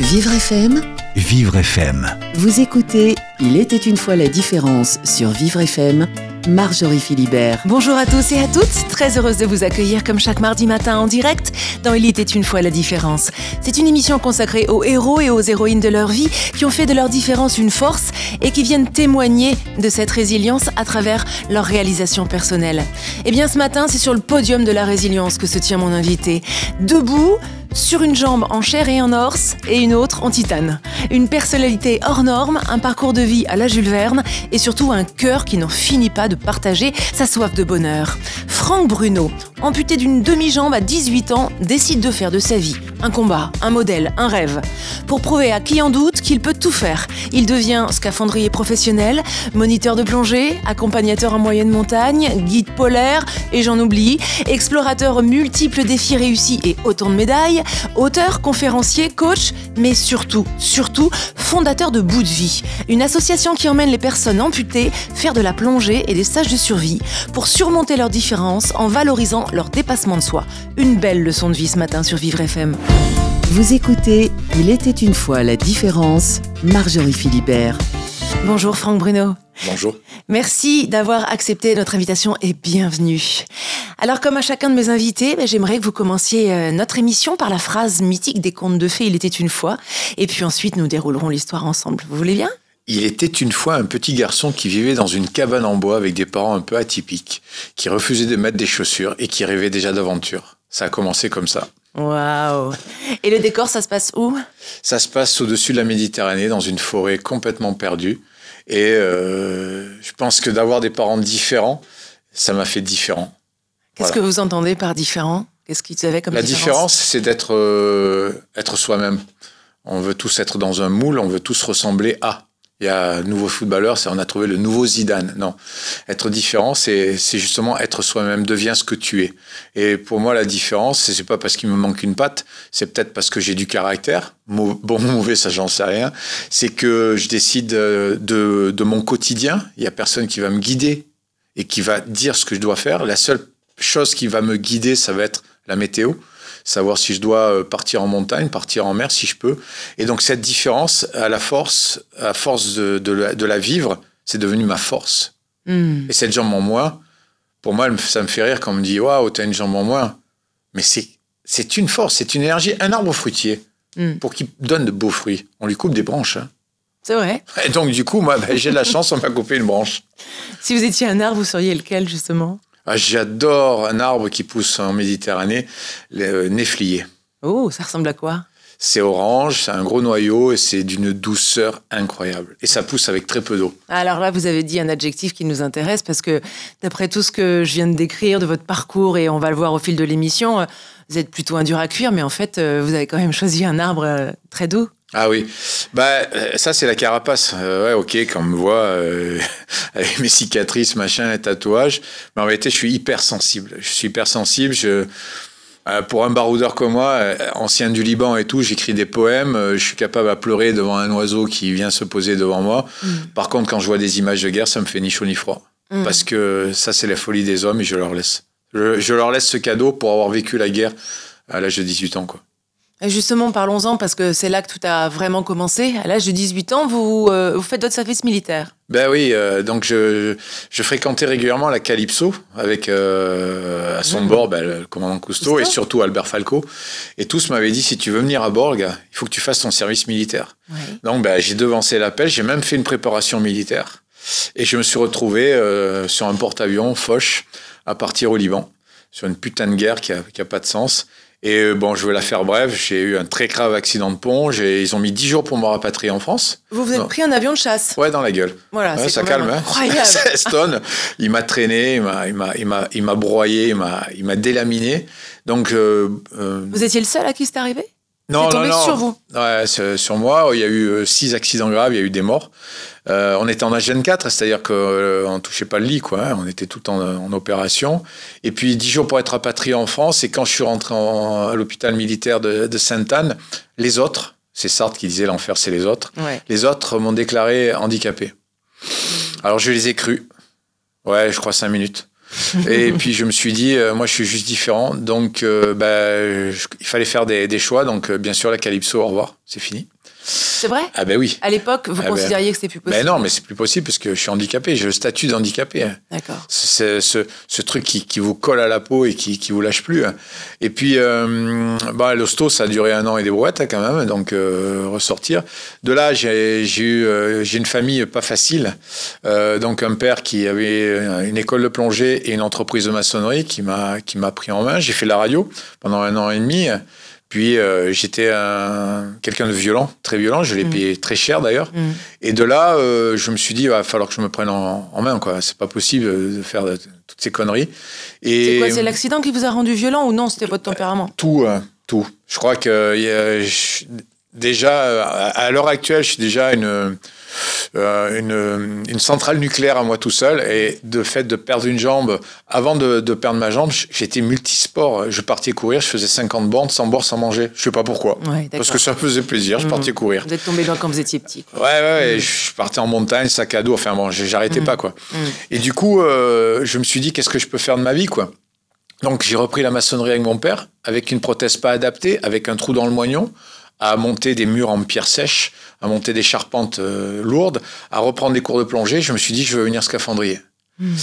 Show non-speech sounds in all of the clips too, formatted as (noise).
Vivre FM, Vivre FM. vous écoutez Il était une fois la différence sur Vivre FM, Marjorie Philibert. Bonjour à tous et à toutes, très heureuse de vous accueillir comme chaque mardi matin en direct dans Il était une fois la différence. C'est une émission consacrée aux héros et aux héroïnes de leur vie qui ont fait de leur différence une force et qui viennent témoigner de cette résilience à travers leur réalisation personnelle. Et bien ce matin, c'est sur le podium de la résilience que se tient mon invité. Debout, sur une jambe en chair et en os et une autre en titane. Une personnalité hors norme, un parcours de vie à la Jules Verne et surtout un cœur qui n'en finit pas de partager sa soif de bonheur. Franck Bruno, amputé d'une demi-jambe à 18 ans, décide de faire de sa vie un combat, un modèle, un rêve. Pour prouver à qui en doute qu'il peut tout faire, il devient scaphandrier professionnel, moniteur de plongée, accompagnateur en moyenne montagne, guide polaire et j'en oublie, explorateur multiples défis réussis et autant de médailles, auteur, conférencier, coach, mais surtout, surtout, fondateur de Bout de Vie, une association qui emmène les personnes amputées faire de la plongée et des stages de survie pour surmonter leurs différences en valorisant leur dépassement de soi. Une belle leçon de vie ce matin sur Vivre FM. Vous écoutez Il était une fois la différence, Marjorie Philibert. Bonjour Franck Bruno. Bonjour. Merci d'avoir accepté notre invitation et bienvenue. Alors comme à chacun de mes invités, ben, j'aimerais que vous commenciez euh, notre émission par la phrase mythique des contes de fées Il était une fois, et puis ensuite nous déroulerons l'histoire ensemble. Vous voulez bien? Il était une fois un petit garçon qui vivait dans une cabane en bois avec des parents un peu atypiques, qui refusaient de mettre des chaussures et qui rêvaient déjà d'aventure. Ça a commencé comme ça. Waouh Et le décor, ça se passe où? Ça se passe au-dessus de la Méditerranée, dans une forêt complètement perdue. Et euh, je pense que d'avoir des parents différents, ça m'a fait différent. Qu'est-ce Voilà. que vous entendez par différent? Qu'est-ce qu'ils avaient comme La différence, c'est d'être euh, être soi-même. On veut tous être dans un moule, on veut tous ressembler à. Il y a un nouveau footballeur, on a trouvé le nouveau Zidane. Non, être différent, c'est justement être soi-même. Deviens ce que tu es. Et pour moi, la différence, c'est pas parce qu'il me manque une patte, c'est peut-être parce que j'ai du caractère. Bon ou mauvais, ça j'en sais rien. C'est que je décide euh, de, de mon quotidien. Il y a personne qui va me guider et qui va dire ce que je dois faire. La seule chose qui va me guider, ça va être la météo, savoir si je dois euh, partir en montagne, partir en mer si je peux. Et donc cette différence, à la force, à force de, de la, de la vivre, c'est devenu ma force. Hmm. Et cette jambe en moins, pour moi, ça me fait rire quand on me dit waouh, t'as une jambe en moins. Mais c'est c'est une force, c'est une énergie. Un arbre fruitier, Mm. pour qu'il donne de beaux fruits, on lui coupe des branches. hein. C'est vrai. Et donc du coup, moi, ben, j'ai de la chance, on m'a coupé une branche. Si vous étiez un arbre, vous seriez lequel justement? Ah, J'adore un arbre qui pousse en Méditerranée, le euh, néflier. Oh, ça ressemble à quoi? C'est orange, c'est un gros noyau et c'est d'une douceur incroyable. Et ça pousse avec très peu d'eau. Alors là, vous avez dit un adjectif qui nous intéresse parce que d'après tout ce que je viens de décrire de votre parcours et on va le voir au fil de l'émission, euh, vous êtes plutôt un dur à cuire, mais en fait, euh, vous avez quand même choisi un arbre très doux. Ah oui, bah euh, ça c'est la carapace. Euh, ouais, ok, quand on me voit euh, (laughs) avec mes cicatrices, machin, les tatouages, mais en réalité je suis hyper sensible. Je suis hyper sensible. Je, euh, pour un baroudeur comme moi, euh, ancien du Liban et tout, j'écris des poèmes. euh, je suis capable à pleurer devant un oiseau qui vient se poser devant moi. Par contre, quand je vois des images de guerre, ça me fait ni chaud ni froid, Mm. parce que ça c'est la folie des hommes et je leur laisse. Je, je leur laisse ce cadeau pour avoir vécu la guerre à l'âge de 18 ans, quoi. Justement, parlons-en parce que c'est là que tout a vraiment commencé. À l'âge de 18 ans, vous, euh, vous faites votre service militaire. Ben oui, euh, donc je, je fréquentais régulièrement la Calypso avec euh, à son Mhm. bord ben, le commandant Cousteau, Cousteau. et surtout Albert Falco. Et tous m'avaient dit si tu veux venir à Borg, il faut que tu fasses ton service militaire. Donc ben, j'ai devancé l'appel, j'ai même fait une préparation militaire. Et je me suis retrouvé sur un porte-avions Foch à partir au Liban, sur une putain de guerre qui a, qui a pas de sens. Et euh, bon, je vais la faire brève, j'ai eu un très grave accident de pont, ils ont mis 10 jours pour me rapatrier en France. Vous vous êtes Non. pris un avion de chasse. Ouais, dans la gueule. Voilà, Ouais, ça calme, hein. incroyable. (laughs) 16 tonnes. Il m'a traîné, il m'a, broyé, il m'a, délaminé. Donc, euh, euh, Vous étiez le seul à qui c'est arrivé? Non, c'est non, tombé non. sur vous. Ouais, sur moi, il y a eu six accidents graves, il y a eu des morts. Euh, on était en âge 24, c'est-à-dire qu'on ne touchait pas le lit, quoi. hein. On était tout en, en opération. Et puis, dix jours pour être rapatrié en France. Et quand je suis rentré en- à l'hôpital militaire de, de Sainte-Anne, les autres, c'est Sartre qui disait l'enfer, c'est les autres. Ouais. Les autres m'ont déclaré handicapé. Alors je les ai crus. Ouais, je crois cinq minutes. et (laughs) puis je me suis dit, euh, moi je suis juste différent, donc euh, bah, je- il fallait faire des, des choix. Donc euh, bien sûr la Calypso, au revoir, c'est fini. C'est vrai? Ah ben oui. À l'époque, vous Ah ben- considériez que c'était plus possible Ben non, mais c'est plus possible parce que je suis handicapé, j'ai le statut d'handicapé. hein. D'accord. C'est ce, ce truc qui, qui vous colle à la peau et qui, qui vous lâche plus. hein. Et puis, euh, bah, l'hosto, ça a duré un an et des brouettes hein, quand même, donc euh, ressortir. De là, j'ai eu, euh, j'ai une famille pas facile. Euh, donc un père qui avait une école de plongée et une entreprise de maçonnerie qui m'a qui m'a pris en main. J'ai fait la radio pendant un an et demi. Puis euh, j'étais un- quelqu'un de violent, très violent. Je l'ai Mm. payé très cher d'ailleurs. Mm. Et de là, euh, je me suis dit, il va falloir que je me prenne en, en main. quoi. C'est pas possible de faire de- toutes ces conneries. Et C'est quoi C'est l'accident qui vous a rendu violent ou non C'était votre tempérament tout, hein, tout. Je crois que je- déjà, euh, à, l'heure actuelle, je suis déjà une, euh, une, une centrale nucléaire à moi tout seul. Et de fait de perdre une jambe, avant de, de perdre ma jambe, j'étais multisport. Je partais courir, je faisais 50 bandes sans boire, sans manger. Je sais pas pourquoi. Ouais, Parce que ça me faisait plaisir, je partais courir. Vous êtes tombé loin quand vous étiez petit. Ouais, ouais, ouais, je partais en montagne, sac à dos, enfin bon, j'arrêtais Mm. pas, quoi. Et du coup, euh, je me suis dit, qu'est-ce que je peux faire de ma vie, quoi? Donc, j'ai repris la maçonnerie avec mon père, avec une prothèse pas adaptée, avec un trou dans le moignon, à monter des murs en pierre sèche, à monter des charpentes euh, lourdes, à reprendre des cours de plongée. Je me suis dit, je veux venir scaphandrier. Mm.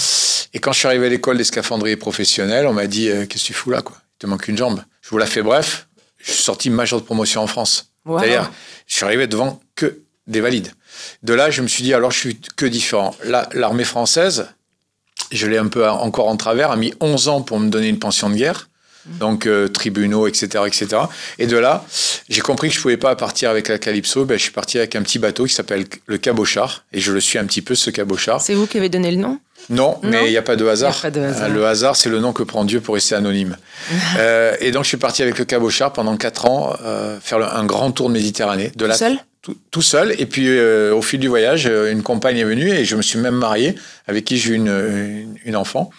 Et quand je suis arrivé à l'école des scaphandriers professionnels, on m'a dit, euh, qu'est-ce que tu fous là, quoi? Il te manque une jambe. Je vous la fais bref, je suis sorti major de promotion en France. Wow. C'est-à-dire, je suis arrivé devant que des valides. De là, je me suis dit, alors je suis que différent. La- L'armée française, je l'ai un peu encore en travers, a mis 11 ans pour me donner une pension de guerre. Donc, euh, tribunaux, etc., etc. Et de là, j'ai compris que je pouvais pas partir avec la Calypso. Ben, je suis parti avec un petit bateau qui s'appelle le Cabochard. Et je le suis un petit peu, ce Cabochard. C'est vous qui avez donné le nom? Non, Non. mais il n'y a pas de hasard. Il y a pas de hasard. Euh, Le hasard, c'est le nom que prend Dieu pour rester anonyme. (laughs) Euh, et donc, je suis parti avec le Cabochard pendant 4 ans, euh, faire le- un grand tour de Méditerranée. De la, seul? Tout, tout seul. Et puis, euh, au fil du voyage, euh, une compagne est venue et je me suis même marié, avec qui j'ai eu une, une, une enfant.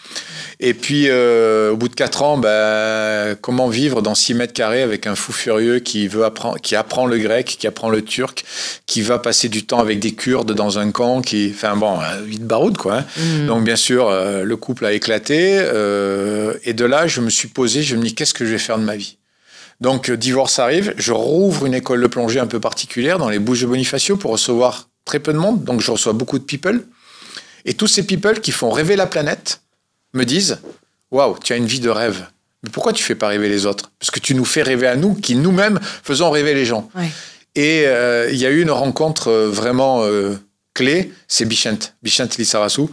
Et puis, euh, au bout de 4 ans, bah, comment vivre dans 6 mètres carrés avec un fou furieux qui, veut apprendre, qui apprend le grec, qui apprend le turc, qui va passer du temps avec des Kurdes dans un camp, qui, enfin bon, euh, vite baroude, quoi. hein. Mm. Donc bien sûr, euh, le couple a éclaté. euh, et de là, je me suis posé, je me dis, qu'est-ce que je vais faire de ma vie? Donc, euh, divorce arrive, je rouvre une école de plongée un peu particulière dans les Bouches de Bonifacio pour recevoir très peu de monde. Donc, je reçois beaucoup de people. Et tous ces people qui font rêver la planète me disent, waouh, tu as une vie de rêve. Mais pourquoi tu fais pas rêver les autres? Parce que tu nous fais rêver à nous, qui nous-mêmes faisons rêver les gens. Ouais. Et euh, il y a eu une rencontre euh, vraiment euh, clé, c'est Bichent, Bichent Lissarassou,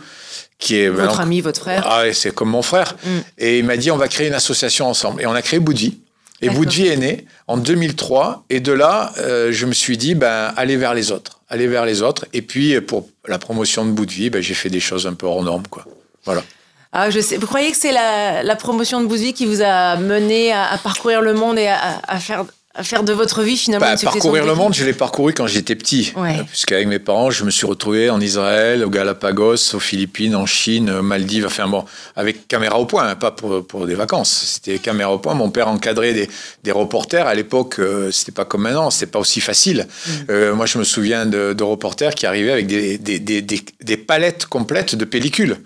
qui est Votre maintenant- ami, votre frère ah c'est comme mon frère. Mm. Et il m'a dit, on va créer une association ensemble. Et on a créé Vie. Et D'accord. Bout de Vie est né en 2003. Et de là, euh, je me suis dit, ben, aller vers les autres. Aller vers les autres. Et puis, pour la promotion de Bout de Vie, ben, j'ai fait des choses un peu hors normes. Quoi. Voilà. Ah, je sais. Vous croyez que c'est la, la promotion de Bousy qui vous a mené à, à parcourir le monde et à, à faire, faire de votre vie finalement Bah, parcourir le monde, je l'ai parcouru quand j'étais petit. Ouais. Euh, Puisqu'avec mes parents, je me suis retrouvé en Israël, au Galapagos, aux Philippines, en Chine, aux Maldives, enfin bon, avec caméra au point, hein, pas pour, pour des vacances. C'était caméra au point. Mon père encadrait des, des reporters. À l'époque, euh, c'était pas comme maintenant, c'était pas aussi facile. Mm. Euh, moi, je me souviens de, de reporters qui arrivaient avec des, palettes complètes de pellicules,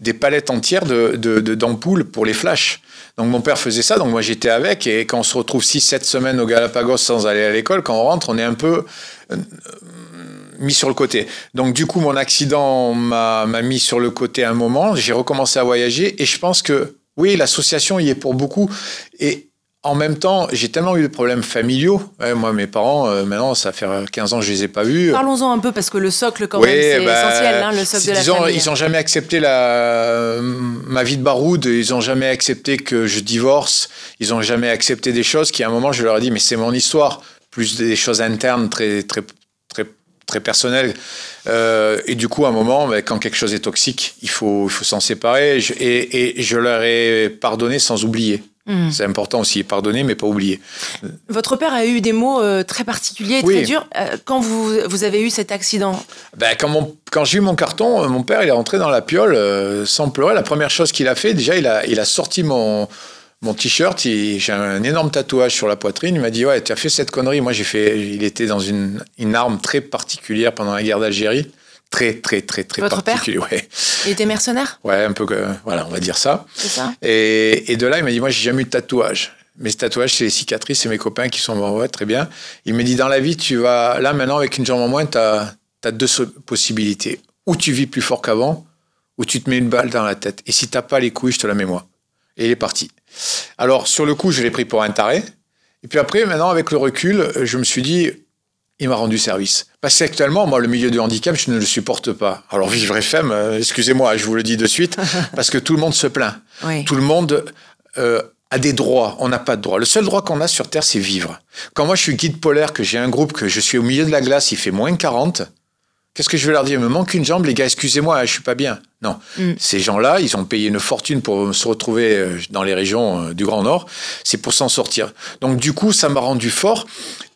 des palettes entières de, de, de- d'ampoules pour les flashs. Donc mon père faisait ça, donc moi j'étais avec, et quand on se retrouve 6-7 semaines au Galapagos sans aller à l'école, quand on rentre, on est un peu euh, mis sur le côté. Donc du coup, mon accident m'a m'a mis sur le côté un moment, j'ai recommencé à voyager, et je pense que oui, l'association y est pour beaucoup, et en même temps, j'ai tellement eu de problèmes familiaux. Ouais, moi, mes parents, euh, maintenant, ça fait 15 ans que je les ai pas vus. Parlons-en un peu parce que le socle quand Oui, même c'est bah, essentiel, hein, le socle de la disons, famille. Ils n'ont jamais accepté la, ma vie de baroude, ils n'ont jamais accepté que je divorce, ils n'ont jamais accepté des choses qui, à un moment, je leur ai dit, mais c'est mon histoire, plus des choses internes très, très, très, très personnelles. Euh, et du coup, à un moment, bah, quand quelque chose est toxique, il faut, il faut s'en séparer. Je- et, et je leur ai pardonné sans oublier. Mm. C'est important aussi, pardonner, mais pas oublier. Votre père a eu des mots euh, très particuliers et Oui. très durs euh, quand vous, vous avez eu cet accident? Ben, quand mon- quand j'ai eu mon carton, euh, mon père il est rentré dans la piole euh, sans pleurer. La première chose qu'il a fait, déjà, il a, il a sorti mon, mon t-shirt. J'ai un énorme tatouage sur la poitrine. Il m'a dit Ouais, tu as fait cette connerie. Moi, j'ai fait. Il était dans une, une arme très particulière pendant la guerre d'Algérie, très, très, très, très Votre père particulier. ouais. Il était mercenaire ouais, un peu, voilà, on va dire ça. C'est ça Et, et de là, il m'a dit, moi, j'ai jamais eu de tatouage. Mes tatouages, c'est les cicatrices, c'est mes copains qui sont. Ouais, très bien. Il me dit, dans la vie, tu vas, là, maintenant, avec une jambe en moins, tu as, deux so- possibilités. Ou tu vis plus fort qu'avant, ou tu te mets une balle dans la tête. Et si t'as pas les couilles, je te la mets moi. Et il est parti. Alors, sur le coup, je l'ai pris pour un taré. Et puis après, maintenant, avec le recul, je me suis dit, il m'a rendu service. Parce qu'actuellement, moi, le milieu du handicap, je ne le supporte pas. Alors, Vivre FM, euh, excusez-moi, je vous le dis de suite, (laughs) parce que tout le monde se plaint. Oui. Tout le monde euh, a des droits. On n'a pas de droits. Le seul droit qu'on a sur Terre, c'est vivre. Quand moi, je suis guide polaire, que j'ai un groupe, que je suis au milieu de la glace, il fait moins 40, qu'est-ce que je vais leur dire? Il me manque une jambe, les gars, excusez-moi, je suis pas bien. Non. Mm. Ces gens-là, ils ont payé une fortune pour se retrouver euh, dans les régions euh, du Grand Nord. C'est pour s'en sortir. Donc, du coup, ça m'a rendu fort.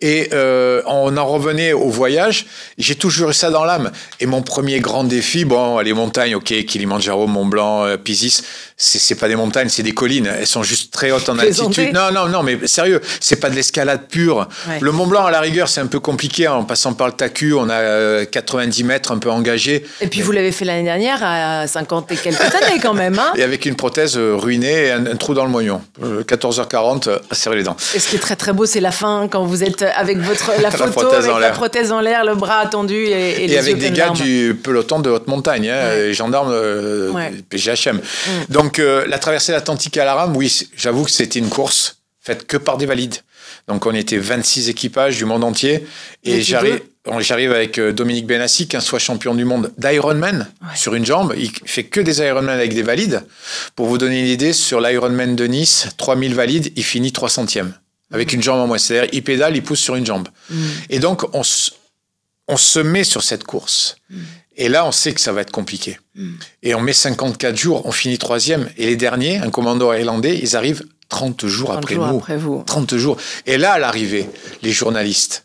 Et euh, on en revenait au voyage. J'ai toujours eu ça dans l'âme. Et mon premier grand défi, bon, les montagnes, ok, Kilimanjaro, Mont Blanc, euh, Pisis, c'est pas des montagnes, c'est des collines. Elles sont juste très hautes en altitude. Non, non, non, mais sérieux, c'est pas de l'escalade pure. Ouais. Le Mont Blanc, à la rigueur, c'est un peu compliqué. En passant par le TACU, on a euh, 90 mètres, un peu engagé. Et puis vous l'avez fait l'année dernière à 50 et quelques années quand même. Hein Et avec une prothèse euh, ruinée et un, un trou dans le moignon. Euh, 14h40, euh, à serrer les dents. et ce qui est très très beau, c'est la fin quand vous êtes avec votre (laughs) la photo prothèse avec la prothèse en l'air, le bras tendu et, et, les Et avec yeux des gars larmes. du peloton de haute montagne, hein, Ouais. les gendarmes euh, Ouais. PGHM. Donc euh, la traversée de l'Atlantique à la rame, oui, j'avoue que c'était une course faite que par des valides. Donc on était 26 équipages du monde entier. Et j'arrive j'arrive avec euh, Dominique Benassi, qu'un soit champion du monde d'Ironman Ouais. sur une jambe. Il fait que des Ironman avec des valides. Pour vous donner une idée, sur l'Ironman de Nice, 3000 valides, il finit 300e. Avec une jambe en moins. C'est-à-dire, il pédale, il pousse sur une jambe. Et donc, on, se- on se met sur cette course. Et là, on sait que ça va être compliqué. Et on met 54 jours, on finit troisième. Et les derniers, un commando irlandais, ils arrivent 30 jours 30 après jours nous. après vous. 30 jours. Et là, à l'arrivée, les journalistes,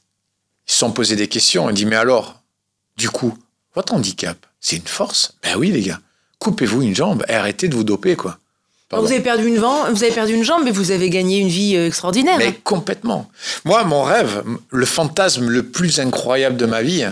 se sont posés des questions. Ils disent, mais alors, du coup, votre handicap, c'est une force? Ben oui, les gars. Coupez-vous une jambe et arrêtez de vous doper, quoi. Pardon. Vous avez perdu une vous avez perdu une jambe, mais vous avez gagné une vie euh, extraordinaire. Mais complètement. Moi, mon rêve, le fantasme le plus incroyable de ma vie,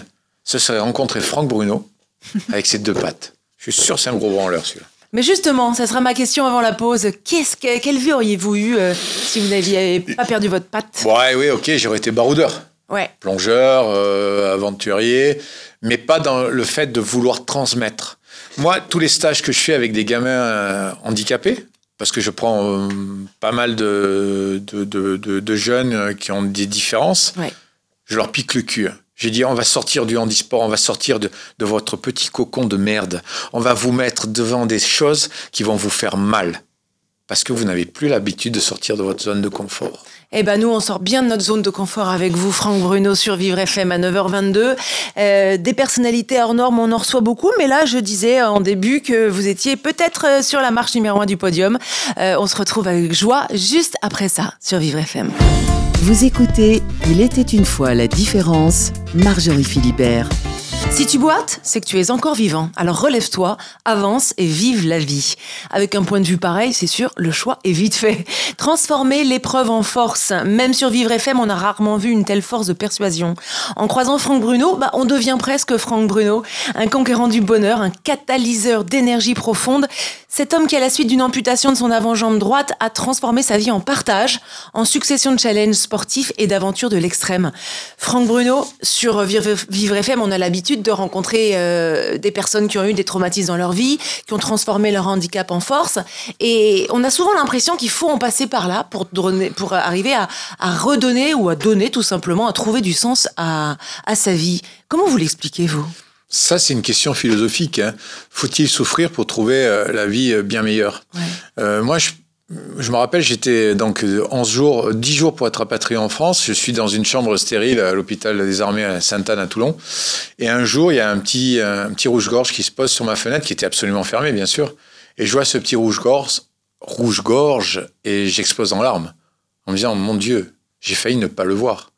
ce serait rencontrer Franck Bruno (laughs) avec ses deux pattes. Je suis sûr que c'est un gros branleur, celui-là. Mais justement, ça sera ma question avant la pause. Qu'est-ce que, quelle vie auriez-vous eu euh, si vous n'aviez pas perdu votre patte? Ouais, oui, ok, j'aurais été baroudeur. Ouais. plongeur, euh, aventurier, mais pas dans le fait de vouloir transmettre. Moi, tous les stages que je fais avec des gamins euh, handicapés, parce que je prends euh, pas mal de, de, de- de- de jeunes qui ont des différences, Ouais. je leur pique le cul. J'ai dit, on va sortir du handisport, on va sortir de, de votre petit cocon de merde. On va vous mettre devant des choses qui vont vous faire mal. Parce que vous n'avez plus l'habitude de sortir de votre zone de confort. Eh ben nous, on sort bien de notre zone de confort avec vous, Franck Bruno, sur Vivre FM à 9h22. Euh, des personnalités hors normes, on en reçoit beaucoup, mais là, je disais en début que vous étiez peut-être euh, sur la marche numéro un du podium. Euh, on se retrouve avec joie juste après ça sur Vivre FM. Vous écoutez Il était une fois la différence, Marjorie Philibert. Si tu boites, c'est que tu es encore vivant. Alors relève-toi, avance et vive la vie. Avec un point de vue pareil, c'est sûr, le choix est vite fait. (laughs) Transformer l'épreuve en force. Même sur Vivre FM, on a rarement vu une telle force de persuasion. En croisant Franck Bruno, bah, on devient presque Franck Bruno. Un conquérant du bonheur, un catalyseur d'énergie profonde. Cet homme qui, à la suite d'une amputation de son avant-jambe droite, a transformé sa vie en partage, en succession de challenges sportifs et d'aventures de l'extrême. Franck Bruno, sur Vivre FM, on a l'habitude de rencontrer euh, des personnes qui ont eu des traumatismes dans leur vie, qui ont transformé leur handicap en force. Et on a souvent l'impression qu'il faut en passer par là pour, donner, pour arriver à, redonner ou à donner tout simplement, à trouver du sens à, à sa vie. Comment vous l'expliquez, vous? Ça, c'est une question philosophique. hein. Faut-il souffrir pour trouver euh, la vie euh, bien meilleure? Ouais. Euh, Moi, je, je me rappelle, j'étais donc euh, 11 jours, 10 jours pour être rapatrié en France. Je suis dans une chambre stérile à l'hôpital des armées à Sainte-Anne à Toulon. Et un jour, il y a un petit, un petit rouge-gorge qui se pose sur ma fenêtre, qui était absolument fermée, bien sûr. Et je vois ce petit rouge-gorge, rouge-gorge, et j'explose en larmes. En me disant, mon Dieu, j'ai failli ne pas le voir.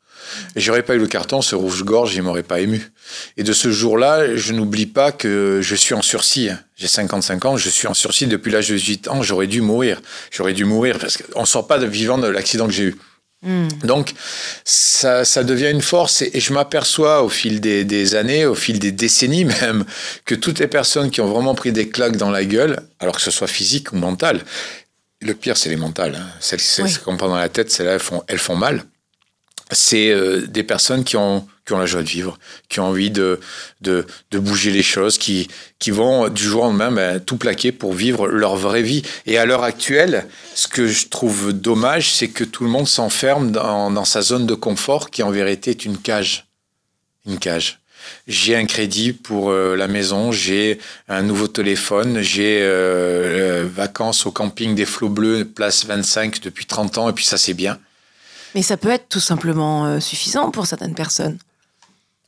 Et j'aurais pas eu le carton, ce rouge-gorge, il m'aurait pas ému. Et de ce jour-là, je n'oublie pas que je suis en sursis. J'ai 55 ans, je suis en sursis depuis l'âge de 18 ans. J'aurais dû mourir. J'aurais dû mourir parce qu'on ne sort pas de vivant de l'accident que j'ai eu. Hmm. Donc, ça, ça devient une force et, et je m'aperçois au fil des, des années, au fil des décennies même, que toutes les personnes qui ont vraiment pris des claques dans la gueule, alors que ce soit physique ou mental, le pire, c'est les mentales. hein. Celles celles Oui. qu'on prend dans la tête, celles-là, elles font, elles font mal. C'est euh, des personnes qui ont, qui ont la joie de vivre, qui ont envie de, de, de bouger les choses, qui, qui vont du jour au lendemain ben, tout plaquer pour vivre leur vraie vie. Et à l'heure actuelle, ce que je trouve dommage, c'est que tout le monde s'enferme dans, sa zone de confort qui en vérité est une cage. Une cage. J'ai un crédit pour euh, la maison, j'ai un nouveau téléphone, j'ai euh, vacances au camping des Flots Bleus, place 25 depuis 30 ans, et puis ça c'est bien. Mais ça peut être tout simplement euh, suffisant pour certaines personnes.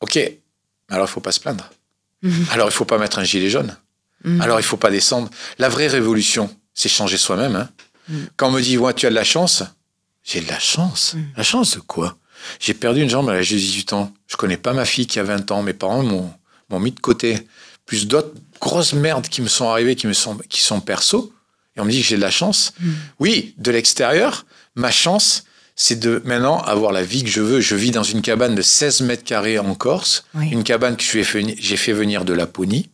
Ok, alors il faut pas se plaindre. Mhm. Alors il faut pas mettre un gilet jaune. Mhm. Alors il faut pas descendre. La vraie révolution, c'est changer soi-même. hein. Mhm. Quand on me dit, ouais, tu as de la chance, j'ai de la chance. La chance de quoi? J'ai perdu une jambe à l'âge de 18 ans. Je connais pas ma fille qui a 20 ans. Mes parents m'ont m'ont mis de côté. Plus d'autres grosses merdes qui me sont arrivées, qui me sont, qui sont perso. Et on me dit que j'ai de la chance. Oui, de l'extérieur, ma chance, c'est de maintenant avoir la vie que je veux. Je vis dans une cabane de 16 mètres carrés en Corse, Oui. une cabane que j'ai fait venir de Laponie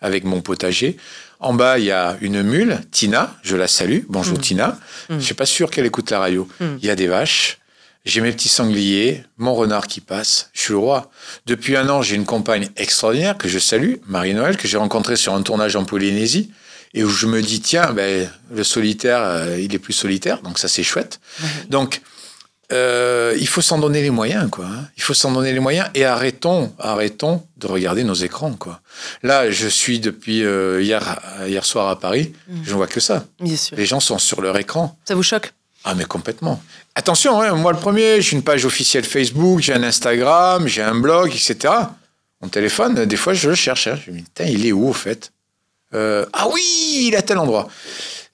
avec mon potager. En bas, il y a une mule, Tina, je la salue. Bonjour Mm. Tina. Mm. Je suis pas sûr qu'elle écoute la radio. Mm. Il y a des vaches. J'ai mes petits sangliers, mon renard qui passe. Je suis le roi. Depuis un an, j'ai une compagne extraordinaire que je salue, Marie-Noël, que j'ai rencontrée sur un tournage en Polynésie et où je me dis, tiens, ben, le solitaire, euh, il est plus solitaire, donc ça c'est chouette. Donc, euh, il faut s'en donner les moyens, quoi. Il faut s'en donner les moyens et arrêtons, arrêtons de regarder nos écrans, quoi. Là, je suis depuis euh, hier, hier soir à Paris, Mhm. je ne vois que ça. Bien sûr. Les gens sont sur leur écran. Ça vous choque? Ah, mais complètement. Attention, hein, moi le premier, j'ai une page officielle Facebook, j'ai un Instagram, j'ai un blog, etc. Mon téléphone, des fois, je le cherche. hein. Je me dis, il est où, au fait? Euh, Ah oui, il est à tel endroit.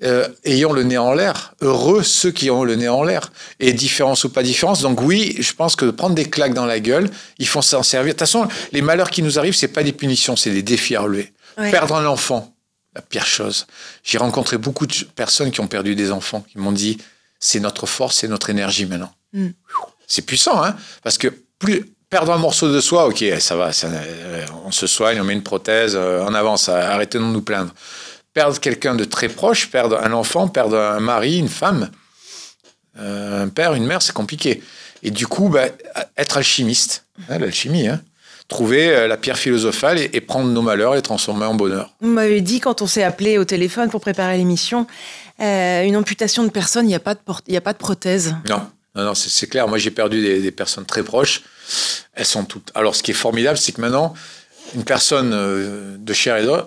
Euh, ayant le nez en l'air, heureux ceux qui ont le nez en l'air. Et différence ou pas différence. Donc oui, je pense que prendre des claques dans la gueule, il faut s'en servir. De toute façon, les malheurs qui nous arrivent, c'est pas des punitions, c'est des défis à relever. Ouais. Perdre un enfant, la pire chose. J'ai rencontré beaucoup de personnes qui ont perdu des enfants, qui m'ont dit c'est notre force, c'est notre énergie maintenant. Mm. C'est puissant, hein Parce que plus perdre un morceau de soi, ok, ça va, ça, euh, on se soigne, on met une prothèse, euh, en avance, arrêtez de nous plaindre. Perdre quelqu'un de très proche, perdre un enfant, perdre un mari, une femme, euh, un père, une mère, c'est compliqué. Et du coup, bah, être alchimiste, hein, l'alchimie, hein, trouver euh, la pierre philosophale et, et prendre nos malheurs et les transformer en bonheur. Vous m'avez dit quand on s'est appelé au téléphone pour préparer l'émission, euh, une amputation de personne, il n'y a, pas de y a pas de prothèse. Non, non, non, c'est clair. Moi, j'ai perdu des, des personnes très proches. Elles sont toutes. Alors, ce qui est formidable, c'est que maintenant, une personne de chair et d'os,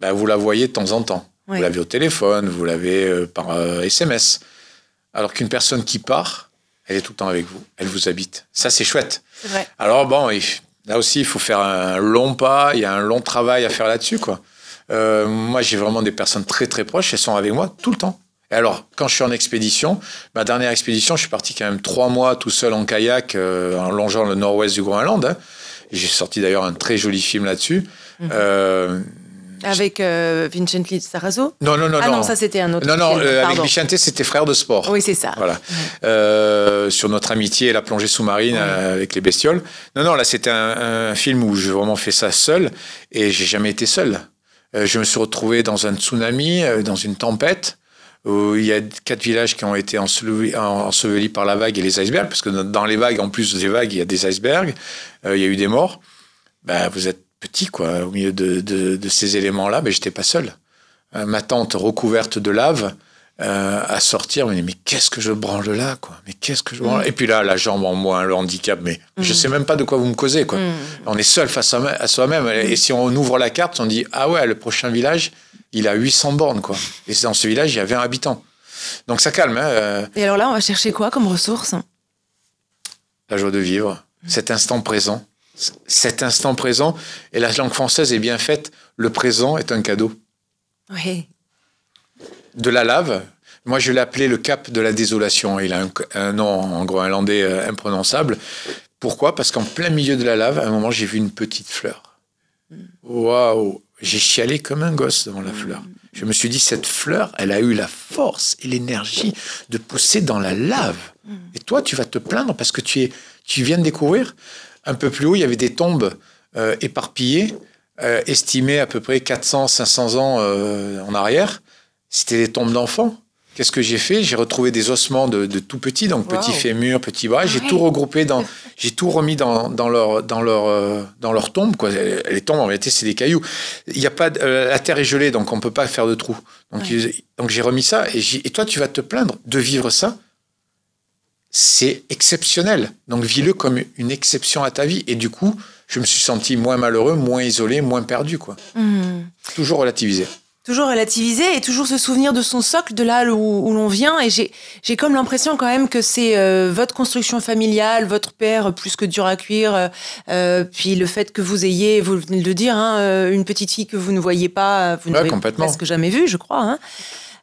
bah, vous la voyez de temps en temps. Oui. Vous l'avez au téléphone, vous l'avez euh, par euh, SMS. Alors qu'une personne qui part, elle est tout le temps avec vous. Elle vous habite. Ça, c'est chouette. Vrai. Alors bon, il- là aussi, il faut faire un long pas, il y a un long travail à faire là-dessus, quoi. Euh, moi, j'ai vraiment des personnes très très proches, elles sont avec moi tout le temps. Et alors, quand je suis en expédition, ma dernière expédition, je suis parti quand même trois mois tout seul en kayak, euh, en longeant le nord-ouest du Groenland. hein. J'ai sorti d'ailleurs un très joli film là-dessus. Mhm. Euh, Avec euh, Vincent Lizarazo non, non, non, Ah non, non. ça c'était un autre. non, non, euh, avec. Vicente, c'était frère de sport. Oui, c'est ça. Voilà. Euh, sur notre amitié et la plongée sous-marine euh, avec les bestioles. Non, non, là, c'était un, un film où j'ai vraiment fait ça seul et j'ai jamais été seul. Euh, je me suis retrouvé dans un tsunami, euh, dans une tempête, où il y a quatre villages qui ont été ensevelis, ensevelis par la vague et les icebergs, parce que dans les vagues, en plus des vagues, il y a des icebergs, euh, il y a eu des morts. Ben, vous êtes petit, quoi, au milieu de, de, de ces éléments-là, ben, j'étais pas seul. Euh, ma tente recouverte de lave, euh, à sortir, me dit, mais qu'est-ce que je branle là, quoi? Mais qu'est-ce que je branle? Et puis là, la jambe en moins, le handicap, mais je Mm. sais même pas de quoi vous me causez, quoi. Mm. On est seul face à, à soi-même. Et si on ouvre la carte, on dit, ah ouais, le prochain village, il a 800 bornes, quoi. Et dans ce village, il y avait un habitant. Donc ça calme, hein, euh, Et alors là, on va chercher quoi comme ressource la joie de vivre, cet instant présent. Cet instant présent, et la langue française est bien faite, le présent est un cadeau. Oui. de la lave. Moi, je l'ai appelé le cap de la désolation. Il a un, un nom en groenlandais euh, imprononçable. Pourquoi? Parce qu'en plein milieu de la lave, à un moment, j'ai vu une petite fleur. Waouh j'ai chialé comme un gosse devant la fleur. Je me suis dit, cette fleur, elle a eu la force et l'énergie de pousser dans la lave. Et toi, tu vas te plaindre parce que tu, es, tu viens de découvrir. Un peu plus haut, il y avait des tombes euh, éparpillées, euh, estimées à peu près 400, 500 ans euh, en arrière. C'était des tombes d'enfants. Qu'est-ce que j'ai fait? J'ai retrouvé des ossements de, tout petits, donc petit fémur, petit bras. J'ai tout regroupé dans, (laughs) j'ai tout remis dans, dans leur, dans leur, dans leur tombe. Quoi. Les tombes, en réalité, c'est des cailloux. Il y a pas, la terre est gelée, donc on peut pas faire de trous. Donc, donc j'ai remis ça. Et, et toi, tu vas te plaindre de vivre ça c'est exceptionnel. Donc vis-le comme une exception à ta vie. Et du coup, je me suis senti moins malheureux, moins isolé, moins perdu. quoi. Mmh. Toujours relativisé. Toujours relativiser et toujours se souvenir de son socle, de là où, l'on vient. Et j'ai comme l'impression quand même que c'est euh, votre construction familiale, votre père plus que dur à cuire, euh, euh, puis le fait que vous ayez, vous venez de le dire, hein, une petite fille que vous ne voyez pas, vous n'avez presque jamais vue, je crois. Hein.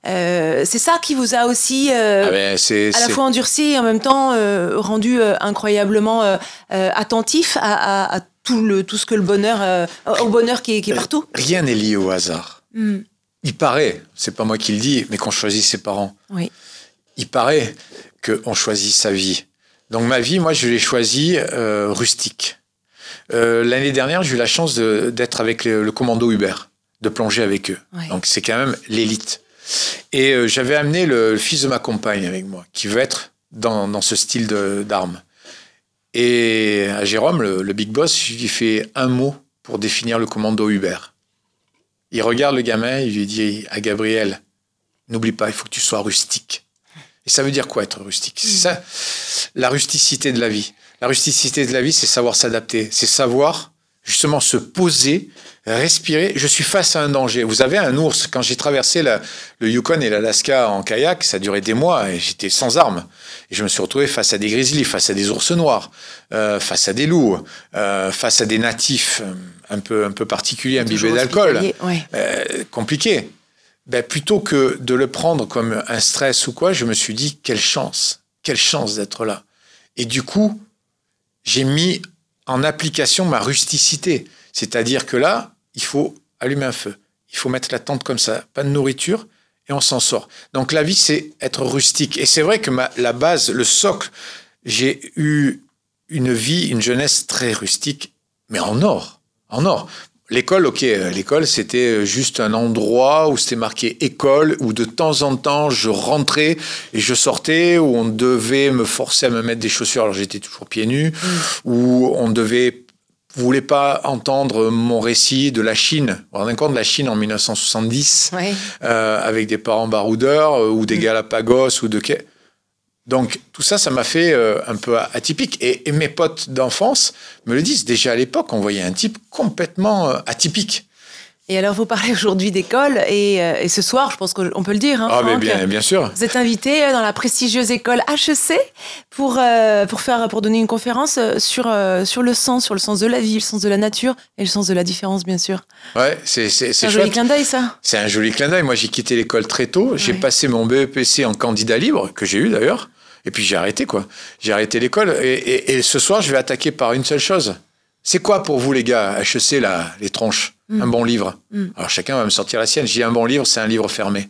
C'est ça qui vous a aussi ah ben, à la fois endurci et en même temps rendu incroyablement attentif à, tout, le, tout ce que le bonheur, au bonheur qui est, qui est partout. Rien n'est lié au hasard. Hmm. Il paraît, c'est pas moi qui le dis, mais qu'on choisit ses parents. Oui. Il paraît qu'on choisit sa vie. Donc ma vie, moi, je l'ai choisie euh, rustique. Euh, l'année dernière, j'ai eu la chance d'être avec le, commando Uber, de plonger avec eux. Donc c'est quand même l'élite. Et euh, j'avais amené le, fils de ma compagne avec moi, qui veut être dans, ce style d'armes. Et à Jérôme, le, le big boss, lui fais un mot pour définir le commando Uber. Il regarde le gamin, il lui dit à Gabriel, n'oublie pas, il faut que tu sois rustique. Et ça veut dire quoi être rustique? C'est ça, la rusticité de la vie. La rusticité de la vie, c'est savoir s'adapter, c'est savoir justement se poser, respirer. Je suis face à un danger. Vous avez un ours. Quand j'ai traversé le Yukon et l'Alaska en kayak, ça durait des mois et j'étais sans armes. Et je me suis retrouvé face à des grizzlies, face à des ours noirs, euh, face à des loups, euh, face à des natifs euh, un peu, un peu particuliers, imbibés d'alcool. compliqué. Ben, plutôt que de le prendre comme un stress ou quoi, je me suis dit, quelle chance, quelle chance d'être là. Et du coup, j'ai mis en application ma rusticité. C'est-à-dire que là, il faut allumer un feu. Il faut mettre la tente comme ça, pas de nourriture, et on s'en sort. Donc la vie, c'est être rustique. Et c'est vrai que la base, le socle, j'ai eu une vie, une jeunesse très rustique, mais en or. En or. L'école, ok, l'école c'était juste un endroit où c'était marqué école, où de temps en temps je rentrais et je sortais, où on devait me forcer à me mettre des chaussures, alors j'étais toujours pieds nus, mm. où on devait voulait pas entendre mon récit de la Chine. Vous vous rendez compte de la Chine en 1970, euh, avec des parents baroudeurs euh, ou des mm. Galapagos ou de donc tout ça, ça m'a fait euh, un peu atypique. Et, mes potes d'enfance me le disent. Déjà à l'époque, on voyait un type complètement euh, atypique. Et alors, vous parlez aujourd'hui d'école et, euh, et, ce soir, je pense qu'on peut le dire. Hein, ah, mais bien, bien sûr. Vous êtes invité dans la prestigieuse école HEC pour, pour, faire, pour donner une conférence sur, sur le sens, sur le sens de la vie, le sens de la nature et le sens de la différence, bien sûr. Ouais, c'est un joli clin d'œil, ça. C'est un joli clin d'œil. Moi, j'ai quitté l'école très tôt. J'ai passé mon BEPC en candidat libre, que j'ai eu d'ailleurs. Et puis j'ai arrêté, quoi. J'ai arrêté l'école. Et, ce soir, je vais attaquer par une seule chose. C'est quoi pour vous, les gars, HEC, là, les tronches? Mm. Un bon livre? Mm. Alors chacun va me sortir la sienne. Je dis un bon livre, c'est un livre fermé.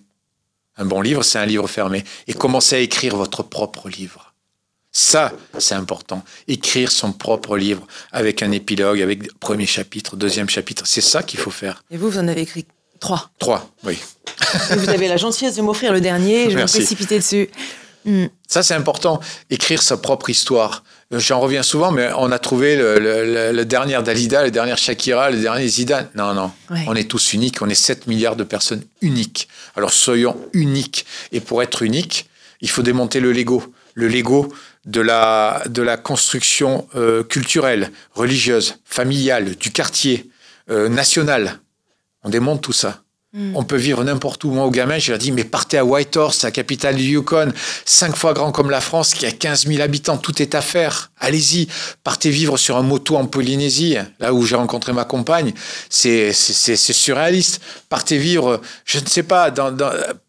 Un bon livre, c'est un livre fermé. Et commencez à écrire votre propre livre. Ça, c'est important. Écrire son propre livre avec un épilogue, avec premier chapitre, deuxième chapitre. C'est ça qu'il faut faire. Et vous, vous en avez écrit trois Trois, oui. vous avez la gentillesse de m'offrir le dernier. Je vais me précipiter dessus. Mm. Ça, c'est important. Écrire sa propre histoire. Euh, j'en reviens souvent, mais on a trouvé le, dernier Dalida, le dernier Shakira, le dernier Zidane. Non, non. On est tous uniques. On est 7 milliards de personnes uniques. Alors soyons uniques. Et pour être unique, il faut démonter le Lego. Le Lego de la, de la construction euh, culturelle, religieuse, familiale, du quartier, euh, national. On démonte tout ça. Mm. On peut vivre n'importe où. Moi, aux gamins, je leur dis, mais partez à Whitehorse, la capitale du Yukon, cinq fois grand comme la France, qui a 15 000 habitants, tout est à faire. Allez-y, partez vivre sur un moto en Polynésie, là où j'ai rencontré ma compagne. C'est surréaliste. Partez vivre, je ne sais pas, dans,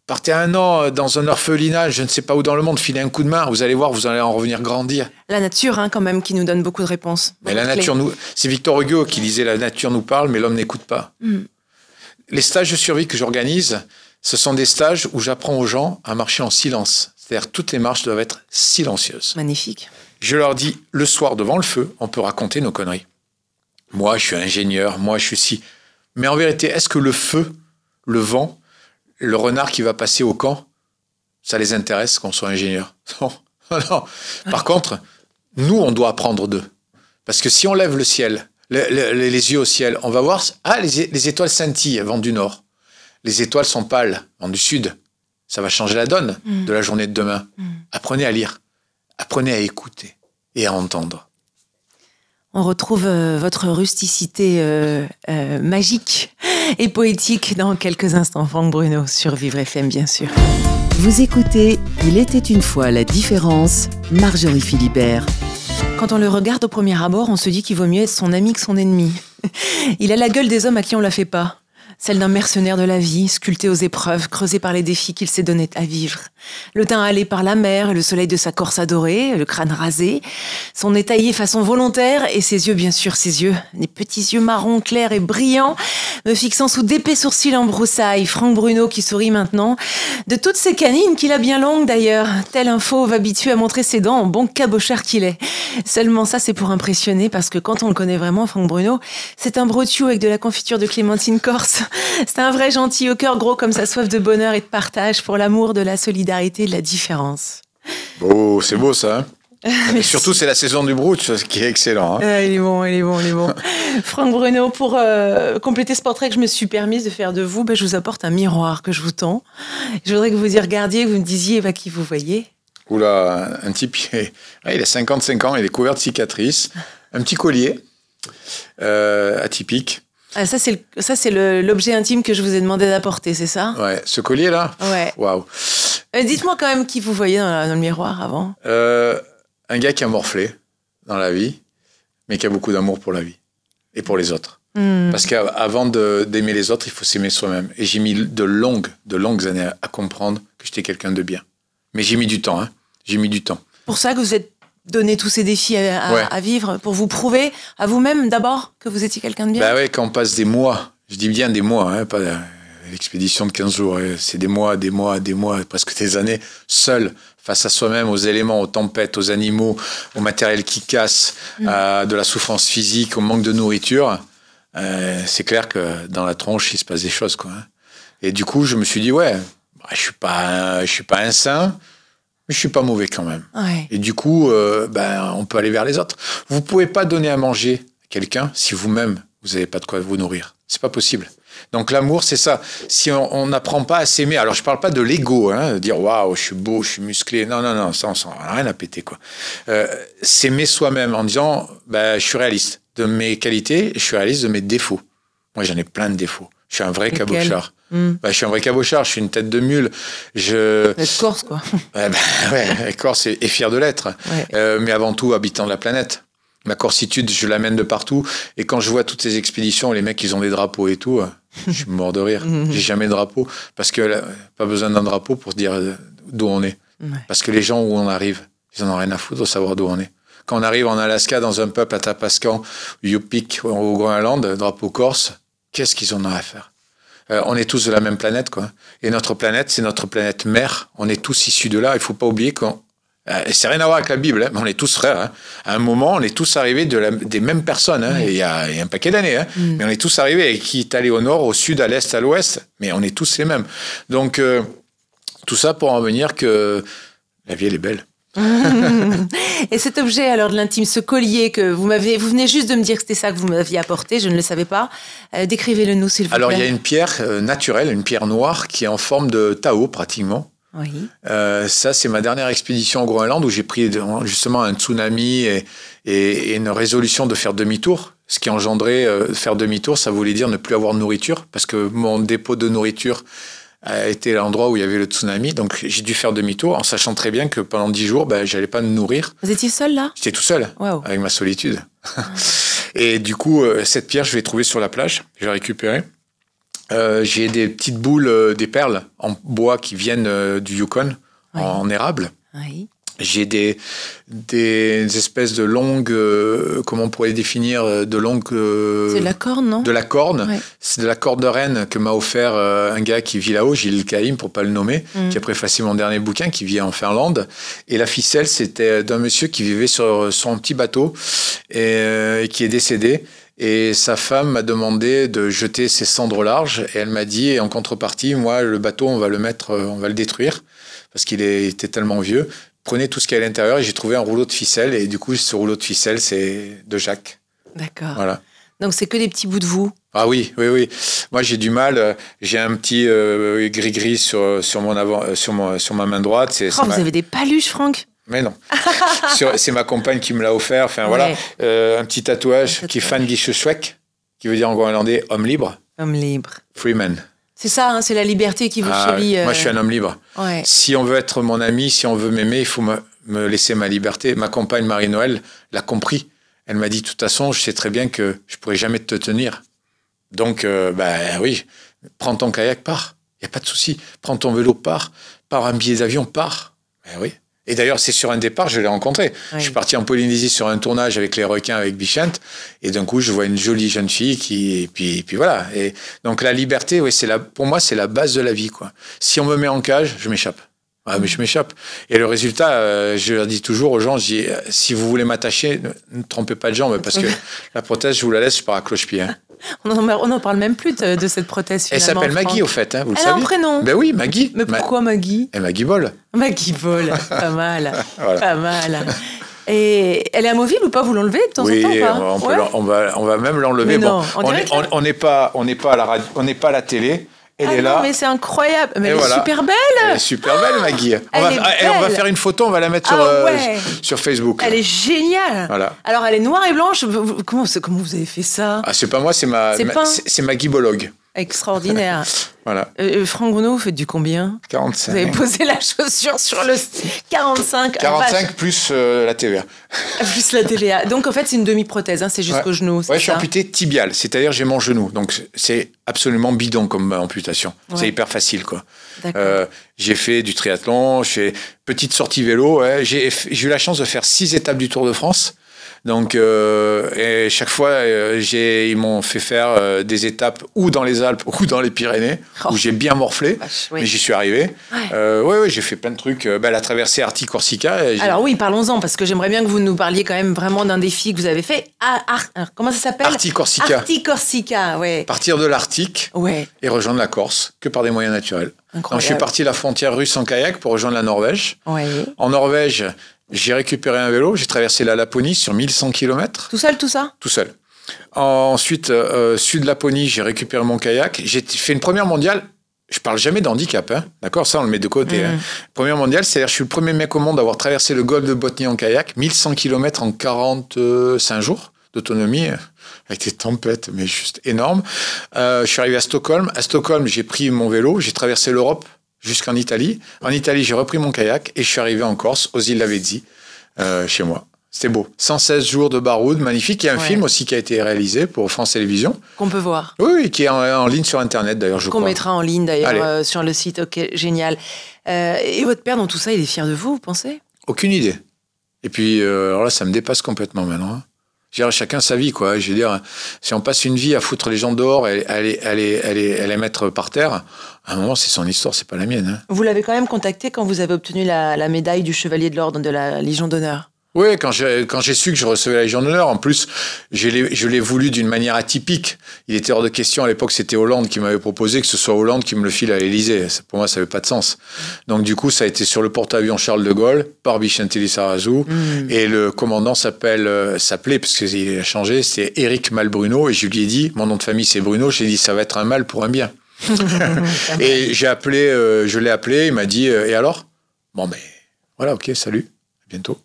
partez un an dans un orphelinat, je ne sais pas où dans le monde, filez un coup de main, vous allez voir, vous allez en revenir grandir. La nature, hein, quand même, qui nous donne beaucoup de réponses. Mais la nature, nous, c'est Victor Hugo qui disait la nature nous parle, mais l'homme n'écoute pas. Mm. Les stages de survie que j'organise, ce sont des stages où j'apprends aux gens à marcher en silence. C'est-à-dire toutes les marches doivent être silencieuses. Magnifique. Je leur dis, le soir devant le feu, on peut raconter nos conneries. Moi, je suis ingénieur, moi, je suis si. Mais en vérité, est-ce que le feu, le vent, le renard qui va passer au camp, ça les intéresse qu'on soit ingénieur (laughs) Non. non. Par contre, nous, on doit apprendre d'eux. Parce que si on lève le ciel, le- le- les yeux au ciel, on va voir, ah, les, les étoiles scintillent, vont du nord. Les étoiles sont pâles, vont du sud. Ça va changer la donne de la journée de demain. Apprenez à lire, apprenez à écouter et à entendre. On retrouve euh, votre rusticité euh, euh, magique et poétique dans quelques instants. Franck Bruno sur Vivre FM, bien sûr. Vous écoutez Il était une fois la différence, Marjorie Philibert. Quand on le regarde au premier abord, on se dit qu'il vaut mieux être son ami que son ennemi. (laughs) Il a la gueule des hommes à qui on la fait pas. Celle d'un mercenaire de la vie, sculpté aux épreuves, creusé par les défis qu'il s'est donné à vivre. Le teint hâlé par la mer, le soleil de sa corse adorée, le crâne rasé, son nez taillé façon volontaire et ses yeux, bien sûr, ses yeux, des petits yeux marrons clairs et brillants, me fixant sous d'épais sourcils en broussailles. Franck Bruno qui sourit maintenant, de toutes ses canines qu'il a bien longues d'ailleurs, tel un fauve habitué à montrer ses dents en bon cabochard qu'il est. Seulement ça, c'est pour impressionner parce que quand on le connaît vraiment, Franck Bruno, c'est un brotiou avec de la confiture de clémentine corse. (laughs) C'est un vrai gentil au cœur gros comme sa soif de bonheur et de partage pour l'amour de la solidarité et de la différence. Oh, c'est beau ça. hein (laughs) Et surtout, c'est la saison du brooch, ce qui est excellent. hein. Ah, il est bon, il est bon, il est bon. (laughs) Franck Bruno, pour euh, compléter ce portrait que je me suis permise de faire de vous, ben, je vous apporte un miroir que je vous tends. Je voudrais que vous y regardiez, que vous me disiez bah, qui vous voyez. Oula, un type, il est- ah, il a 55 ans, il est couvert de cicatrices, un petit collier euh, atypique. Ah, ça, c'est l'objet intime que je vous ai demandé d'apporter, c'est ça? Ouais, ce collier-là, Ouais. waouh. Euh, Dites-moi quand même qui vous voyez dans, la- dans le miroir avant. Euh, un gars qui a morflé dans la vie, mais qui a beaucoup d'amour pour la vie et pour les autres. Hmm. Parce qu'avant d'aimer les autres, il faut s'aimer soi-même. Et j'ai mis de longues, de longues années à, à comprendre que j'étais quelqu'un de bien. Mais j'ai mis du temps, hein. J'ai mis du temps. Pour ça que vous êtes donné tous ces défis à, à- Ouais. à vivre, pour vous prouver à vous-même d'abord que vous étiez quelqu'un de bien? Bah ouais, quand on passe des mois, je dis bien des mois, hein, pas l'expédition de 15 jours, hein, c'est des mois, des mois, des mois, presque des années, seul, face à soi-même, aux éléments, aux tempêtes, aux animaux, au matériel qui casse, à de la souffrance physique, au manque de nourriture, euh, c'est clair que dans la tronche, il se passe des choses. Quoi, hein. Et du coup, je me suis dit, ouais, bah, je suis pas, un- je suis pas un saint, mais je suis pas mauvais quand même. Ouais. Et du coup, euh, ben, on peut aller vers les autres. Vous pouvez pas donner à manger à quelqu'un si vous-même, vous n'avez pas de quoi vous nourrir. C'est pas possible. Donc l'amour, c'est ça. Si on n'apprend pas à s'aimer, alors je parle pas de l'ego, hein, de dire waouh, je suis beau, je suis musclé. Non, non, non, ça, on s'en a rien à péter quoi. Euh, s'aimer soi-même en disant, ben, je suis réaliste de mes qualités, je suis réaliste de mes défauts. Moi, j'en ai plein de défauts. Je suis un vrai cabochard. Hmm. Ben, je suis un vrai cabochard. Je suis une tête de mule. Je êtes corse, quoi. Ouais, (laughs) ben, ouais, Corse est, est fier de l'être. Ouais. Euh, mais avant tout, habitant de la planète. Ma corsitude, je l'amène de partout. Et quand je vois toutes ces expéditions, les mecs, ils ont des drapeaux et tout, euh, je suis mort de rire. (laughs) J'ai jamais de drapeau. Parce que là, pas besoin d'un drapeau pour se dire euh, d'où on est. Ouais. Parce que les gens où on arrive, ils en ont rien à foutre de savoir d'où on est. Quand on arrive en Alaska, dans un peuple à Tapascan, Yupik, au Groenland, drapeau corse, qu'est-ce qu'ils en ont à faire? Euh, On est tous de la même planète, quoi. Et notre planète, c'est notre planète mère. On est tous issus de là. Il faut pas oublier qu'on. Euh, c'est rien à voir avec la Bible, hein, mais on est tous frères. hein. À un moment, on est tous arrivés de la- des mêmes personnes, hein, il y, a il y a un paquet d'années. hein. Mais on est tous arrivés, et qui est allé au nord, au sud, à l'est, à l'ouest, mais on est tous les mêmes. Donc, euh, tout ça pour en venir que la vie, elle est belle. (laughs) Et cet objet alors de l'intime, ce collier que vous m'avez, vous venez juste de me dire que c'était ça que vous m'aviez apporté, je ne le savais pas. Euh, Décrivez-le nous s'il vous Alors, il y a plaît. une pierre euh, naturelle, une pierre noire, qui est en forme de Tao, pratiquement. Oui. Euh, ça, c'est ma dernière expédition au Groenland où j'ai pris justement un tsunami et, et- et une résolution de faire demi-tour. Ce qui engendrait faire demi-tour, ça voulait dire ne plus avoir de nourriture parce que mon dépôt de nourriture a été l'endroit où il y avait le tsunami. Donc j'ai dû faire demi-tour en sachant très bien que pendant dix jours, ben, j'allais pas me nourrir. Vous étiez seul là? J'étais tout seul avec ma solitude. (laughs) et du coup, euh, cette pierre, je vais trouver sur la plage. Je vais récupérer. Euh, j'ai des petites boules, euh, des perles en bois qui viennent du Yukon, Ouais. en érable. Oui. J'ai des, des espèces de longues, euh, comment on pourrait définir, euh, de longues... euh, C'est de la corne, non? de la corne. Ouais. C'est de la corde de reine que m'a offert euh, un gars qui vit là-haut, Gilles Caïm, pour pas le nommer, Mm. qui a préfacé mon dernier bouquin, qui vit en Finlande. Et la ficelle, c'était d'un monsieur qui vivait sur son petit bateau et, euh, et qui est décédé. Et sa femme m'a demandé de jeter ses cendres au large. Et elle m'a dit, en contrepartie, moi, le bateau, on va le mettre, euh, on va le détruire parce qu'il était tellement vieux. Prenez tout ce qu'il y a à l'intérieur. Et j'ai trouvé un rouleau de ficelle. Et du coup, ce rouleau de ficelle, c'est de Jacques. D'accord. Voilà. Donc c'est que des petits bouts de vous. Ah oui, oui, oui. Moi, j'ai du mal. euh, J'ai un petit euh, gris-gris sur, sur, mon avant, euh, sur, mon, sur ma main droite. C'est, Oh, vous ma- avez des paluches, Franck Mais non. (laughs) C'est ma compagne qui me l'a offert. Enfin, voilà. Euh, un petit tatouage Un qui est. Fan Gishushwek, qui veut dire en hollandais homme libre. Homme libre. Freeman. C'est ça, hein, c'est la liberté qui vous Ah, chérit. euh, Moi, je suis un homme libre. ouais. Si on veut être mon ami, si on veut m'aimer, il faut me, me laisser ma liberté. Ma compagne Marie-Noël l'a compris. Elle m'a dit, de toute façon, je sais très bien que je pourrai jamais te tenir. Donc, euh, ben oui, prends ton kayak, pars. Il n'y a pas de souci. Prends ton vélo, pars. Pars un billet d'avion, pars. Ben oui. Et d'ailleurs, c'est sur un départ, je l'ai rencontré. Je suis parti en Polynésie sur un tournage avec les requins, avec Bichente. Et d'un coup, je vois une jolie jeune fille qui, et puis, et puis voilà. Et donc, la liberté, oui, c'est la, pour moi, c'est la base de la vie, quoi. Si on me met en cage, je m'échappe. Ah, mais je m'échappe. Et le résultat, euh, je leur dis toujours aux gens, je dis, euh, si vous voulez m'attacher, ne, ne trompez pas de jambes, parce que (laughs) la prothèse, je vous la laisse, je pars à cloche-pied. hein. (laughs) On n'en parle même plus de, de cette prothèse. Elle s'appelle Maggie, au fait, hein, vous le Elle a un savez. prénom. Ben oui, Maggie. Mais Ma- pourquoi Maggie? Et Maggie Ball. Maggie Ball, (laughs) pas mal, Voilà. pas mal. Et elle est amovible ou pas Vous l'enlevez de temps oui, en temps pas? on, peut Ouais. l'en- on va, on va même l'enlever. Bon, on direct, est- on- on n'est pas, n'est pas à la radio, on n'est pas à la télé. Elle Ah est non, là. mais c'est incroyable. Mais elle voilà. est super belle. Elle est super belle, Maggie. On Elle va, est eh, on va belle. faire une photo, on va la mettre Ah sur, euh, ouais. sur Facebook. Elle est géniale. Voilà. Alors, elle est noire et blanche. Comment, comment vous avez fait ça? Ah, c'est pas moi, c'est ma, ma- c'est Maggie Bolog. Extraordinaire. (laughs) Voilà, Euh, euh, Franck Bruno, vous faites du combien 45. Vous avez posé la chaussure sur le 45. ah, 45 plus euh, la TVA. (laughs) plus la TVA. Donc, en fait, c'est une demi-prothèse. hein, c'est jusqu'au Ouais. genou. Ouais, je suis amputé tibial, c'est-à-dire j'ai mon genou. Donc c'est absolument bidon comme amputation. Ouais. C'est hyper facile, quoi. Euh, j'ai fait du triathlon, j'ai fait petite sortie vélo. ouais. J'ai eu la chance de faire six étapes du Tour de France. Donc, euh, et chaque fois, euh, j'ai- ils m'ont fait faire euh, des étapes ou dans les Alpes ou dans les Pyrénées, Oh. où j'ai bien morflé, Vache, oui. mais j'y suis arrivé. Ouais. Ouais, ouais, j'ai fait plein de trucs. Bah, la traversée j'ai- Alors oui, parlons-en, parce que j'aimerais bien que vous nous parliez quand même vraiment d'un défi que vous avez fait. Ah, Ar- alors, comment ça s'appelle Arctique-Corsica. Arctique-Corsica, ouais. Partir de l'Arctique Ouais, et rejoindre la Corse que par des moyens naturels. Donc, je suis parti de la frontière russe en kayak pour rejoindre la Norvège. Ouais. En Norvège, j'ai récupéré un vélo, j'ai traversé la Laponie sur 1100 km Tout seul, tout ça? Tout seul. Ensuite, euh, sud de Laponie, j'ai récupéré mon kayak. J'ai fait une première mondiale. Je parle jamais d'handicap, hein. d'accord? Ça, on le met de côté. Hein. Première mondiale, c'est-à-dire je suis le premier mec au monde à avoir traversé le golfe de Botnie en kayak, 1100 km en 45 jours d'autonomie, euh, avec des tempêtes, mais juste énorme. Euh, je suis arrivé à Stockholm. À Stockholm, j'ai pris mon vélo, j'ai traversé l'Europe jusqu'en Italie. En Italie, j'ai repris mon kayak et je suis arrivé en Corse, aux îles Lavezzi, euh, chez moi. C'était beau. 116 jours de baroud, magnifique. Il y a un Ouais. film aussi qui a été réalisé pour France Télévisions. Qu'on peut voir. Oui, oui, qui est en, en ligne sur Internet d'ailleurs, je Qu'on mettra en ligne d'ailleurs euh, sur le site. Ok, génial. Euh, et votre père, dans tout ça, il est fier de vous, vous pensez? Aucune idée. Et puis, alors là, ça me dépasse complètement maintenant. hein. Dire, chacun sa vie, quoi. Je veux dire, si on passe une vie à foutre les gens dehors et à les, à à mettre par terre, à un moment, c'est son histoire, c'est pas la mienne. hein. Vous l'avez quand même contacté quand vous avez obtenu la médaille du Chevalier de l'Ordre de la Légion d'honneur? Oui, quand j'ai quand j'ai su que je recevais la Légion d'honneur, en plus, je l'ai je l'ai voulu d'une manière atypique. Il était hors de question à l'époque, c'était Hollande qui m'avait proposé que ce soit Hollande qui me le file à l'Élysée. Pour moi, ça n'avait pas de sens. Donc du coup, ça a été sur le porte-avions Charles de Gaulle par Vicente Lizarazu Hmm. et le commandant s'appelle euh, s'appelait parce qu'il a changé, c'était Éric Malbruno et je lui ai dit mon nom de famille c'est Bruno. J'ai dit ça va être un mal pour un bien. (laughs) (laughs) et j'ai appelé, euh, je l'ai appelé, il m'a dit euh, et alors? Bon ben voilà, ok, salut, à bientôt.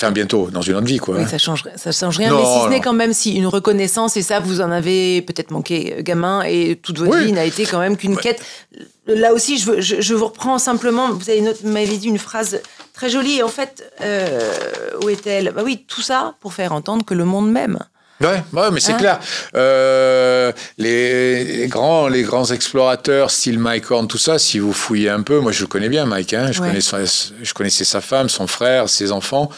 Enfin bientôt, dans une autre vie quoi. Oui, hein. ça change, ça change rien, Non, mais si ce n'est quand même si une reconnaissance, et ça, vous en avez peut-être manqué euh, gamin, et toute votre Oui. vie n'a été quand même qu'une quête. Là aussi, je, veux- je, je vous reprends simplement, vous avez m'avez dit une phrase très jolie, et en fait, euh, où est-elle? Bah oui, tout ça pour faire entendre que le monde m'aime. Ouais, ouais, mais c'est Hein? clair. Euh, les, les grands, les grands explorateurs, style Mike Horn, tout ça, si vous fouillez un peu, moi je le connais bien, Mike. Hein, je, Ouais. connais son- je connaissais sa femme, son frère, ses enfants.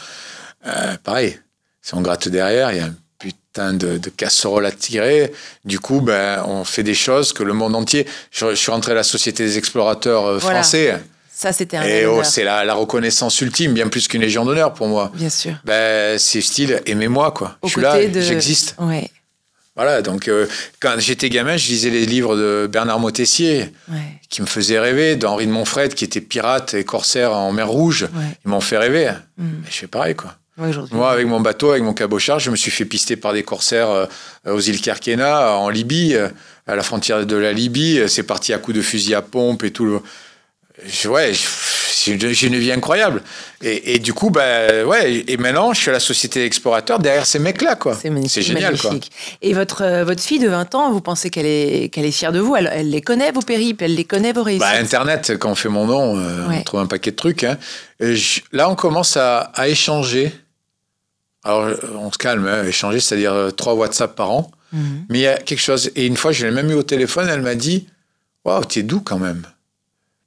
Euh, pareil, si on gratte derrière, il y a un putain de, de casserole à tirer. Du coup, ben, on fait des choses que le monde entier. Je, je suis rentré à la Société des explorateurs euh, Voilà. français. Ça, c'était un Et oh, c'est la, la reconnaissance ultime, bien plus qu'une légion d'honneur pour moi. Bien sûr. Ben, c'est style, aimez-moi, quoi. Je suis là, de- j'existe. Ouais, Voilà, donc euh, quand j'étais gamin, je lisais les livres de Bernard Motessier, ouais, qui me faisaient rêver, d'Henri de Montfred, qui était pirate et corsaire en mer Rouge. ouais. Ils m'ont fait rêver. Mm. Mais je fais pareil, quoi. Ouais. Moi, avec mon bateau, avec mon cabochard, je me suis fait pister par des corsaires euh, aux îles Kerkena, en Libye, euh, à la frontière de la Libye. C'est parti à coups de fusil à pompe et tout. le- ouais, j'ai une, vie incroyable. Et, et du coup, bah, ouais, et maintenant, je suis à la Société d'Explorateurs derrière ces mecs-là, quoi. C'est magnifique. C'est génial, quoi. magnifique. Et votre, euh, votre fille de 20 ans, vous pensez qu'elle est, qu'elle est fière de vous? Elle, elle les connaît, vos périples, elle les connaît, vos réussites? Bah, Internet, quand on fait mon nom, euh, Ouais. on trouve un paquet de trucs. hein. Je- là, on commence à, à échanger. Alors, euh, on se calme, hein, échanger, c'est-à-dire euh, trois WhatsApp par an. Mhm. Mais il y a quelque chose. Et une fois, je l'ai même eu au téléphone, elle m'a dit Waouh, t'es doux quand même.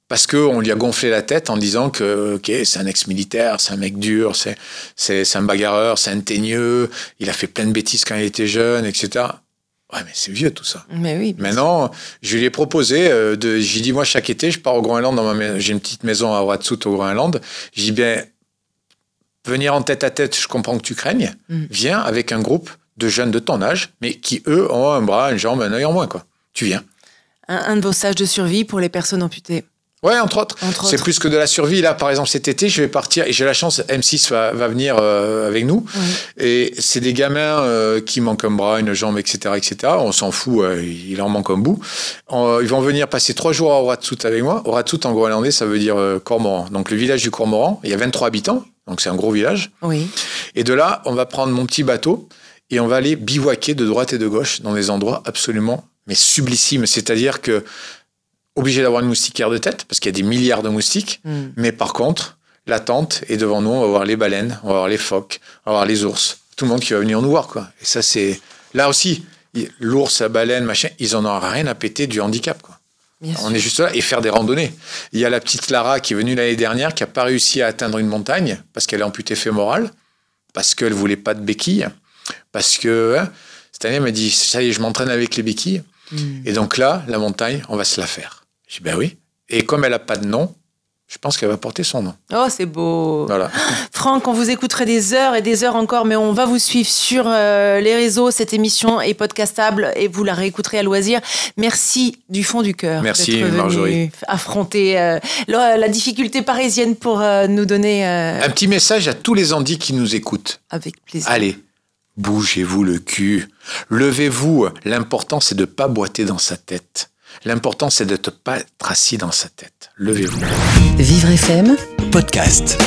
Parce qu'on lui a gonflé la tête en disant que ok, c'est un ex-militaire, c'est un mec dur, c'est, un bagarreur, c'est un teigneux, il a fait plein de bêtises quand il était jeune, etc. Ouais, mais c'est vieux tout ça. Mais oui. Maintenant, je lui ai proposé euh, de. J'ai dit, moi, chaque été, je pars au Groenland. Dans ma mais- J'ai une petite maison à Watsut au Groenland. J'ai dit, bien, venir en tête à tête, je comprends que tu craignes. Mm. Viens avec un groupe de jeunes de ton âge, mais qui, eux, ont un bras, une jambe, un œil en moins, quoi. Tu viens. Un, un de vos sages de survie pour les personnes amputées. Ouais, entre autres. Entre C'est autres. plus que de la survie. Là, par exemple, cet été, je vais partir et j'ai la chance, M6 va, va venir euh, avec nous. Oui. Et c'est des gamins euh, qui manquent un bras, une jambe, etc. etc. On s'en fout, euh, il en manque un bout. Ils vont venir passer trois jours à Oratsout avec moi. Oratsout, en groenlandais, ça veut dire cormoran. Donc le village du cormoran, il y a 23 habitants, donc c'est un gros village. Oui. Et de là, on va prendre mon petit bateau et on va aller bivouaquer de droite et de gauche dans des endroits absolument mais sublissimes. C'est-à-dire que obligé d'avoir une moustiquaire de tête parce qu'il y a des milliards de moustiques. Mm. Mais par contre, la tente est devant nous. On va voir les baleines, on va voir les phoques, on va voir les ours. Tout le monde qui va venir nous voir, quoi. Et ça, c'est là aussi. L'ours, la baleine, machin, ils en ont rien à péter du handicap, quoi. Bien sûr. On est juste là et faire des randonnées. Il y a la petite Lara qui est venue l'année dernière, qui n'a pas réussi à atteindre une montagne parce qu'elle est amputée fémorale, parce qu'elle voulait pas de béquilles, parce que hein, cette année elle m'a dit ça y est, je m'entraîne avec les béquilles. Mm. Et donc là, la montagne, on va se la faire. J'ai dit ben oui. Et comme elle a pas de nom, je pense qu'elle va porter son nom. Oh, c'est beau. Voilà. (laughs) Franck, on vous écouterait des heures et des heures encore, mais on va vous suivre sur euh, les réseaux. Cette émission est podcastable et vous la réécouterez à loisir. Merci du fond du cœur. Merci, venu Marjorie. affronter euh, la, la difficulté parisienne pour euh, nous donner Un petit message à tous les Andis qui nous écoutent. avec plaisir. Allez, bougez-vous le cul. Levez-vous. L'important, c'est de pas boiter dans sa tête. L'important, c'est de ne pas être assis dans sa tête. Levez-vous. Vivre FM podcast.